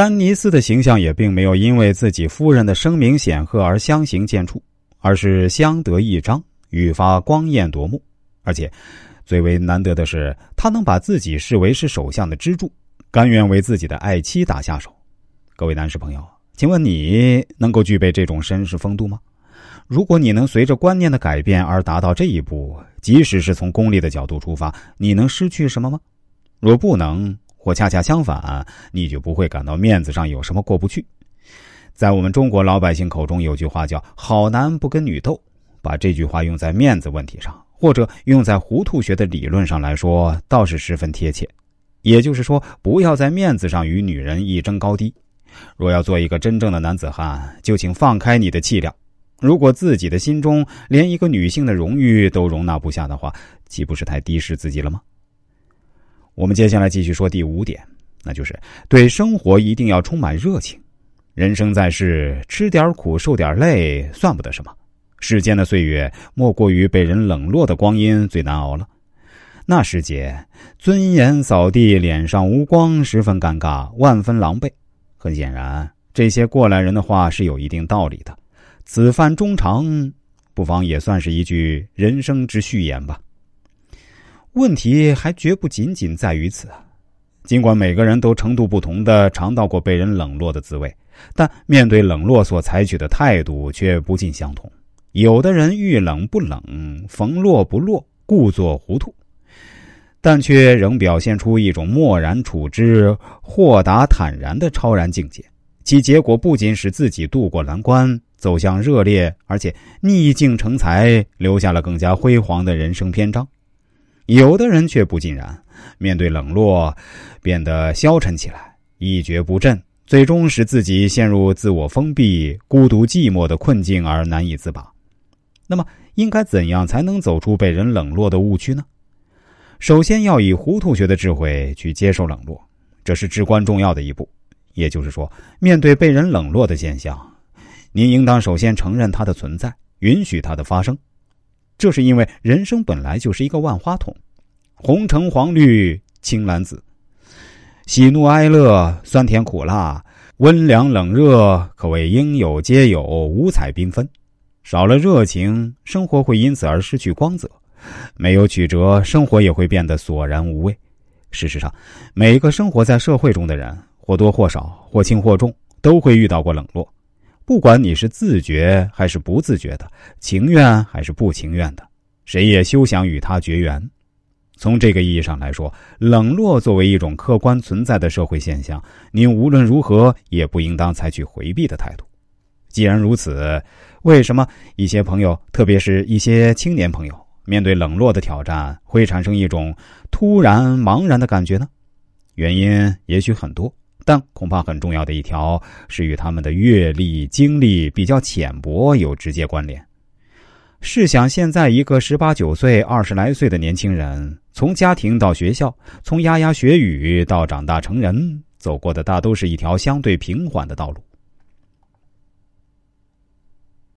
丹尼斯的形象也并没有因为自己夫人的声名显赫而相形见绌，而是相得益彰，愈发光艳夺目。而且，最为难得的是，他能把自己视为是首相的支柱，甘愿为自己的爱妻打下手。各位男士朋友，请问你能够具备这种绅士风度吗？如果你能随着观念的改变而达到这一步，即使是从功利的角度出发，你能失去什么吗？若不能，或恰恰相反，你就不会感到面子上有什么过不去。在我们中国老百姓口中，有句话叫“好男不跟女斗”，把这句话用在面子问题上，或者用在糊涂学的理论上来说，倒是十分贴切。也就是说，不要在面子上与女人一争高低。若要做一个真正的男子汉，就请放开你的气量。如果自己的心中连一个女性的荣誉都容纳不下的话，岂不是太低视自己了吗？我们接下来继续说第五点，那就是对生活一定要充满热情。人生在世，吃点苦，受点累，算不得什么。世间的岁月，莫过于被人冷落的光阴最难熬了。那时节，尊严扫地，脸上无光，十分尴尬，万分狼狈。很显然，这些过来人的话是有一定道理的。此番衷肠，不妨也算是一句人生之序言吧。问题还绝不仅仅在于此！尽管每个人都程度不同的尝到过被人冷落的滋味，但面对冷落所采取的态度却不尽相同。有的人遇冷不冷，逢落不落，故作糊涂，但却仍表现出一种漠然处之、豁达坦然的超然境界。其结果不仅使自己渡过难关。走向热烈，而且逆境成才，留下了更加辉煌的人生篇章。有的人却不尽然，面对冷落，变得消沉起来，一蹶不振，最终使自己陷入自我封闭、孤独寂寞的困境而难以自拔。那么，应该怎样才能走出被人冷落的误区呢？首先要以糊涂学的智慧去接受冷落，这是至关重要的一步。也就是说，面对被人冷落的现象。您应当首先承认它的存在，允许它的发生。这是因为人生本来就是一个万花筒，红橙黄绿青蓝紫，喜怒哀乐酸甜苦辣，温凉冷热，可谓应有皆有，五彩缤纷。少了热情，生活会因此而失去光泽；没有曲折，生活也会变得索然无味。事实上，每一个生活在社会中的人，或多或少，或轻或重，都会遇到过冷落。不管你是自觉还是不自觉的，情愿还是不情愿的，谁也休想与他绝缘。从这个意义上来说，冷落作为一种客观存在的社会现象，您无论如何也不应当采取回避的态度。既然如此，为什么一些朋友，特别是一些青年朋友，面对冷落的挑战，会产生一种突然茫然的感觉呢？原因也许很多。但恐怕很重要的一条是与他们的阅历、经历比较浅薄有直接关联。试想，现在一个十八九岁、二十来岁的年轻人，从家庭到学校，从牙牙学语到长大成人，走过的大都是一条相对平缓的道路。